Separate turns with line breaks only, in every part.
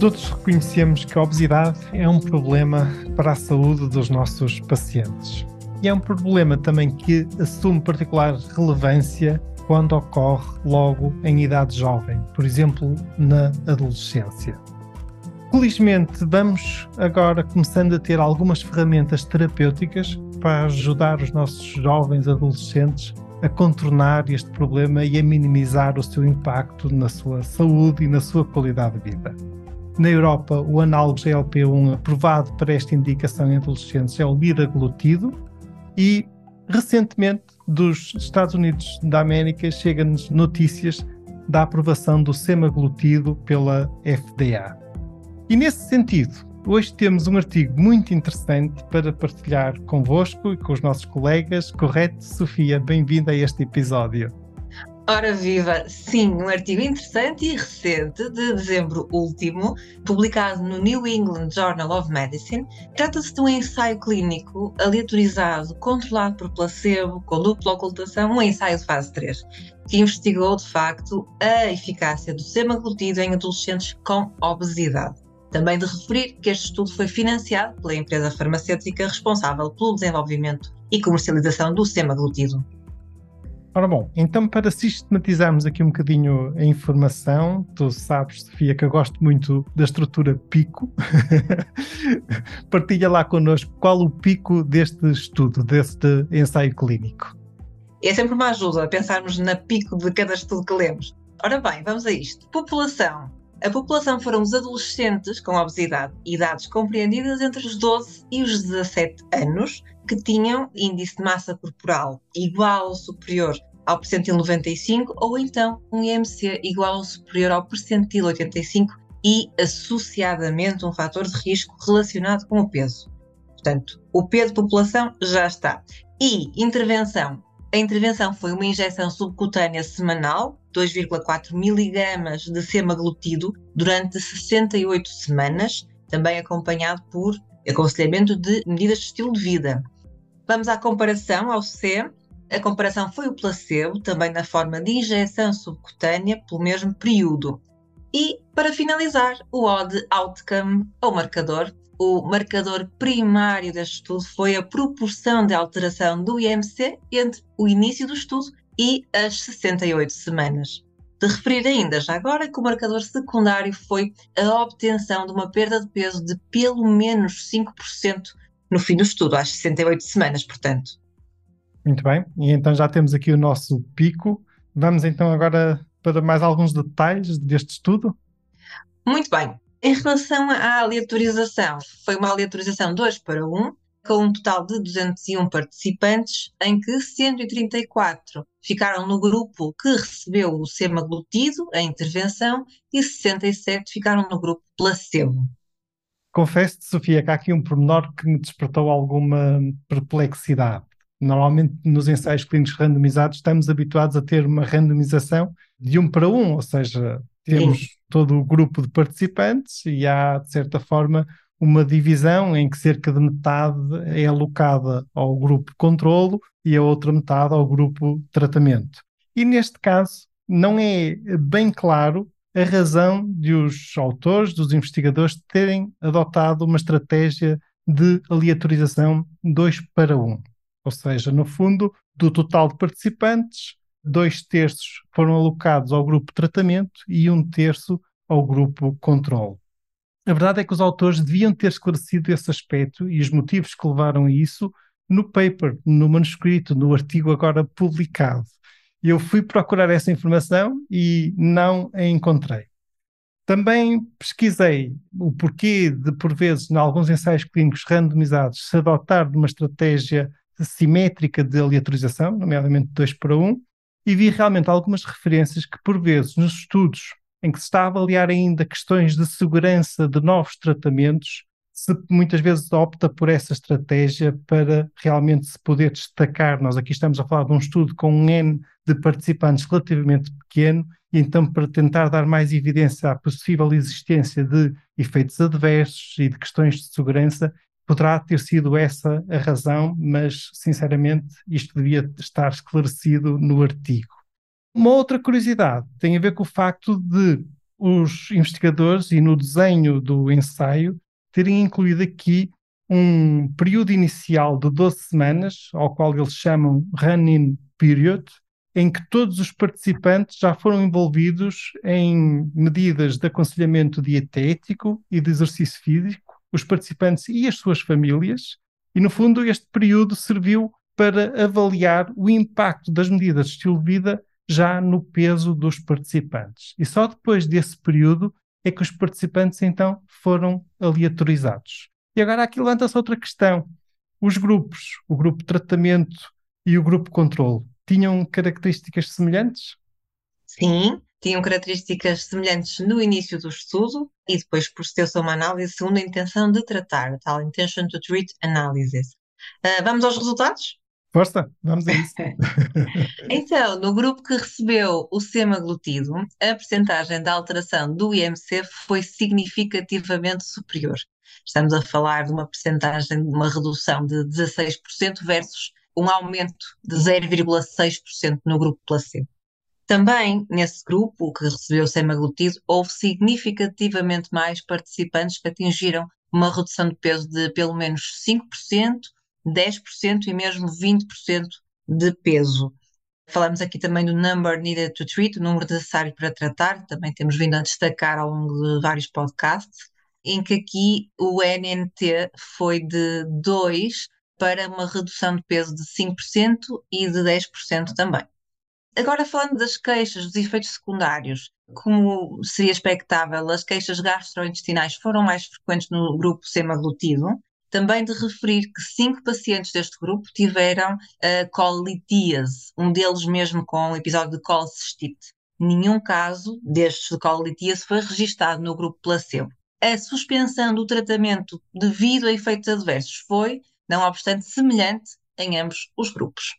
Todos reconhecemos que a obesidade é um problema para a saúde dos nossos pacientes. E é um problema também que assume particular relevância quando ocorre logo em idade jovem, por exemplo, na adolescência. Felizmente, vamos agora começando a ter algumas ferramentas terapêuticas para ajudar os nossos jovens adolescentes a contornar este problema e a minimizar o seu impacto na sua saúde e na sua qualidade de vida. Na Europa, o análogo GLP-1 aprovado para esta indicação em adolescentes é o liraglutido e recentemente dos Estados Unidos da América chega-nos notícias da aprovação do semaglutido pela FDA. E nesse sentido, hoje temos um artigo muito interessante para partilhar convosco e com os nossos colegas. Correto, Sofia? Bem-vinda a este episódio.
Ora viva, sim, um artigo interessante e recente de dezembro último, publicado no New England Journal of Medicine. Trata-se de um ensaio clínico aleatorizado, controlado por placebo, com dupla ocultação, um ensaio de fase 3, que investigou de facto a eficácia do semaglutido em adolescentes com obesidade. Também de referir que este estudo foi financiado pela empresa farmacêutica responsável pelo desenvolvimento e comercialização do semaglutido.
Ora bom, então para sistematizarmos aqui um bocadinho a informação, tu sabes, Sofia, que eu gosto muito da estrutura pico. Partilha lá connosco qual o pico deste estudo, deste ensaio clínico.
É sempre uma ajuda pensarmos na pico de cada estudo que lemos. Ora bem, vamos a isto. População. A população foram os adolescentes com obesidade, idades compreendidas entre os 12 e os 17 anos, que tinham índice de massa corporal igual ou superior ao percentil 95 ou então um IMC igual ou superior ao percentil 85 e associadamente um fator de risco relacionado com o peso. Portanto, o peso população já está. E intervenção. A intervenção foi uma injeção subcutânea semanal, 2,4 mg de semaglutido, durante 68 semanas, também acompanhado por aconselhamento de medidas de estilo de vida. Vamos à comparação ao C. A comparação foi o placebo, também na forma de injeção subcutânea, pelo mesmo período. E, para finalizar, o odd outcome, ou marcador. O marcador primário deste estudo foi a proporção de alteração do IMC entre o início do estudo e as 68 semanas. De referir ainda, já agora, que o marcador secundário foi a obtenção de uma perda de peso de pelo menos 5% no fim do estudo, às 68 semanas, portanto.
Muito bem, e então já temos aqui o nosso pico. Vamos então agora para mais alguns detalhes deste estudo?
Muito bem. Em relação à aleatorização, foi uma aleatorização 2 para 1, com um total de 201 participantes, em que 134 ficaram no grupo que recebeu o semaglutido, a intervenção, e 67 ficaram no grupo placebo.
Confesso-te, Sofia, que há aqui um pormenor que me despertou alguma perplexidade. Normalmente, nos ensaios clínicos randomizados, estamos habituados a ter uma randomização de um para um, ou seja, temos Sim. todo o grupo de participantes e há, de certa forma, uma divisão em que cerca de metade é alocada ao grupo controlo e a outra metade ao grupo tratamento. E neste caso, não é bem claro a razão de os autores, dos investigadores, terem adotado uma estratégia de aleatorização 2 para 1. Um. Ou seja, no fundo, do total de participantes, dois terços foram alocados ao grupo tratamento e um terço ao grupo controle. A verdade é que os autores deviam ter esclarecido esse aspecto e os motivos que levaram a isso no paper, no manuscrito, no artigo agora publicado. Eu fui procurar essa informação e não a encontrei. Também pesquisei o porquê de, por vezes, em alguns ensaios clínicos randomizados, se adotar de uma estratégia simétrica de aleatorização, nomeadamente 2 para 1, e vi realmente algumas referências que, por vezes, nos estudos em que se está a avaliar ainda questões de segurança de novos tratamentos, se muitas vezes opta por essa estratégia para realmente se poder destacar. Nós aqui estamos a falar de um estudo com um N de participantes relativamente pequeno e então para tentar dar mais evidência à possível existência de efeitos adversos e de questões de segurança, poderá ter sido essa a razão, mas sinceramente isto devia estar esclarecido no artigo. Uma outra curiosidade tem a ver com o facto de os investigadores e no desenho do ensaio terem incluído aqui um período inicial de 12 semanas, ao qual eles chamam run-in period, em que todos os participantes já foram envolvidos em medidas de aconselhamento dietético e de exercício físico, os participantes e as suas famílias, e no fundo este período serviu para avaliar o impacto das medidas de estilo de vida já no peso dos participantes. E só depois desse período é que os participantes então foram aleatorizados. E agora aqui levanta-se outra questão. Os grupos, o grupo de tratamento e o grupo controle, tinham características semelhantes?
Sim, tinham características semelhantes no início do estudo e depois procedeu-se a uma análise segundo a intenção de tratar, tal intention to treat analysis. Uh, vamos aos resultados?
Força, vamos a isso.
então, no grupo que recebeu o semaglutido, a percentagem da alteração do IMC foi significativamente superior. Estamos a falar de uma percentagem, de uma redução de 16% versus um aumento de 0,6% no grupo placebo. Também nesse grupo, que recebeu semaglutido, houve significativamente mais participantes que atingiram uma redução de peso de pelo menos 5%, 10% e mesmo 20% de peso. Falamos aqui também do number needed to treat, o número necessário para tratar, também temos vindo a destacar ao longo de vários podcasts, em que aqui o NNT foi de 2 para uma redução de peso de 5% e de 10% também. Agora, falando das queixas, dos efeitos secundários, como seria expectável, as queixas gastrointestinais foram mais frequentes no grupo semaglutido. Também de referir que cinco pacientes deste grupo tiveram a colitíase, um deles mesmo com um episódio de colcistite. Nenhum caso destes de colitíase foi registado no grupo placebo. A suspensão do tratamento devido a efeitos adversos foi não obstante semelhante em ambos os grupos.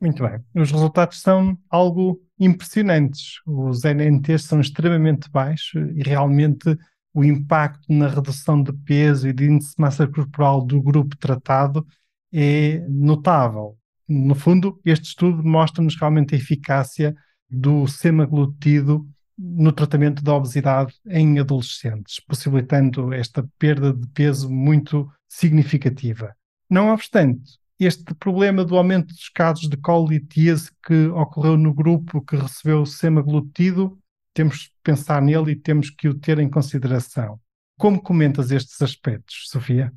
Muito bem. Os resultados são algo impressionantes. Os NNTs são extremamente baixos e realmente o impacto na redução de peso e de índice de massa corporal do grupo tratado é notável. No fundo, este estudo mostra-nos realmente a eficácia do semaglutido no tratamento da obesidade em adolescentes, possibilitando esta perda de peso muito significativa. Não obstante, este problema do aumento dos casos de colitíase que ocorreu no grupo que recebeu o semaglutido, temos que pensar nele e temos que o ter em consideração. Como comentas estes aspectos, Sofia?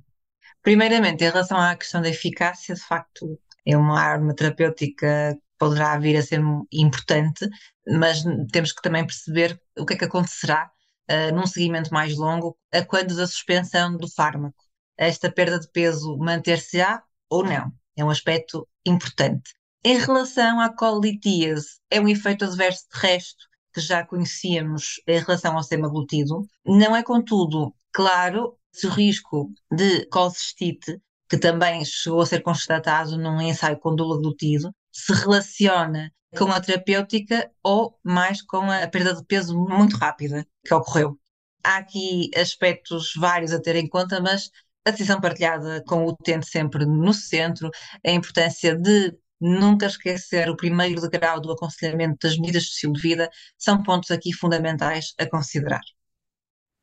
Primeiramente, em relação à questão da eficácia, de facto, é uma arma terapêutica que poderá vir a ser importante, mas temos que também perceber o que é que acontecerá uh, num seguimento mais longo a quando da suspensão do fármaco esta perda de peso manter-se-á ou não. É um aspecto importante. Em relação à colitíase, é um efeito adverso de resto que já conhecíamos em relação ao semaglutido. Não é, contudo, claro se o risco de colcistite, que também chegou a ser constatado num ensaio com dulaglutido, se relaciona com a terapêutica ou mais com a perda de peso muito rápida que ocorreu. Há aqui aspectos vários a ter em conta, mas a decisão partilhada com o utente sempre no centro, a importância de nunca esquecer o primeiro degrau do aconselhamento das medidas de estilo de vida, são pontos aqui fundamentais a considerar.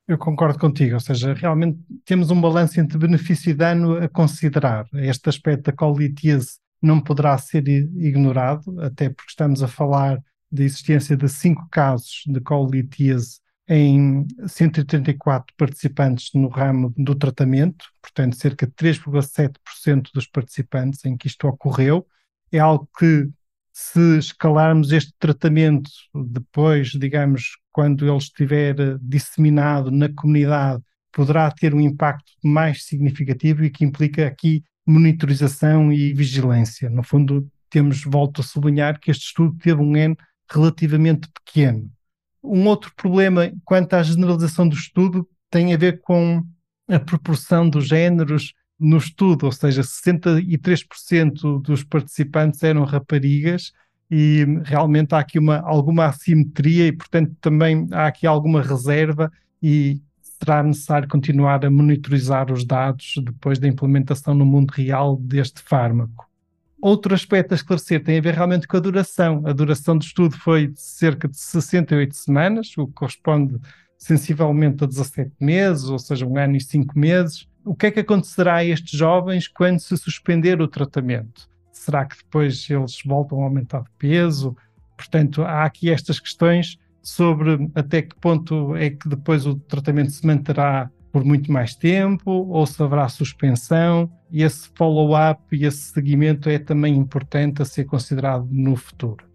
Eu concordo contigo, ou seja, realmente temos um balanço entre benefício e dano a considerar. Este aspecto da colitíase não poderá ser ignorado, até porque estamos a falar da existência de cinco casos de colitíase em 134 participantes no ramo do tratamento, portanto, cerca de 3,7% dos participantes em que isto ocorreu. É algo que, se escalarmos este tratamento depois, digamos, quando ele estiver disseminado na comunidade, poderá ter um impacto mais significativo e que implica aqui monitorização e vigilância. No fundo, temos, volto a sublinhar, que este estudo teve um N relativamente pequeno. Um outro problema quanto à generalização do estudo tem a ver com a proporção dos géneros no estudo, ou seja, 63% dos participantes eram raparigas e realmente há aqui uma, alguma assimetria e, portanto, também há aqui alguma reserva e será necessário continuar a monitorizar os dados depois da implementação no mundo real deste fármaco. Outro aspecto a esclarecer tem a ver realmente com a duração. A duração do estudo foi de cerca de 68 semanas, o que corresponde sensivelmente a 17 meses, ou seja, um ano e cinco meses. O que é que acontecerá a estes jovens quando se suspender o tratamento? Será que depois eles voltam a aumentar de peso? Portanto, há aqui estas questões sobre até que ponto é que depois o tratamento se manterá por muito mais tempo ou se haverá suspensão. E esse follow-up e esse seguimento é também importante a ser considerado no futuro.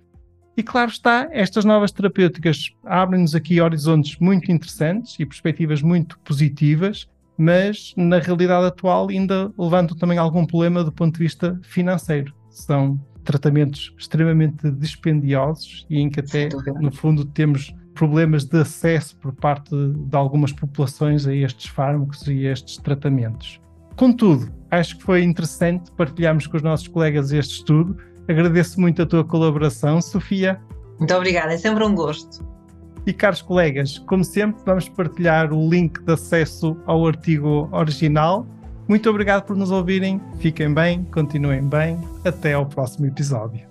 E claro está, estas novas terapêuticas abrem-nos aqui horizontes muito interessantes e perspectivas muito positivas, mas na realidade atual ainda levantam também algum problema do ponto de vista financeiro. São tratamentos extremamente dispendiosos e em que até, no fundo, temos problemas de acesso por parte de algumas populações a estes fármacos e a estes tratamentos. Contudo, acho que foi interessante partilharmos com os nossos colegas este estudo. Agradeço muito a tua colaboração, Sofia.
Muito obrigada, é sempre um gosto.
E caros colegas, como sempre, vamos partilhar o link de acesso ao artigo original muito obrigado por nos ouvirem. Fiquem bem, continuem bem. Até ao próximo episódio.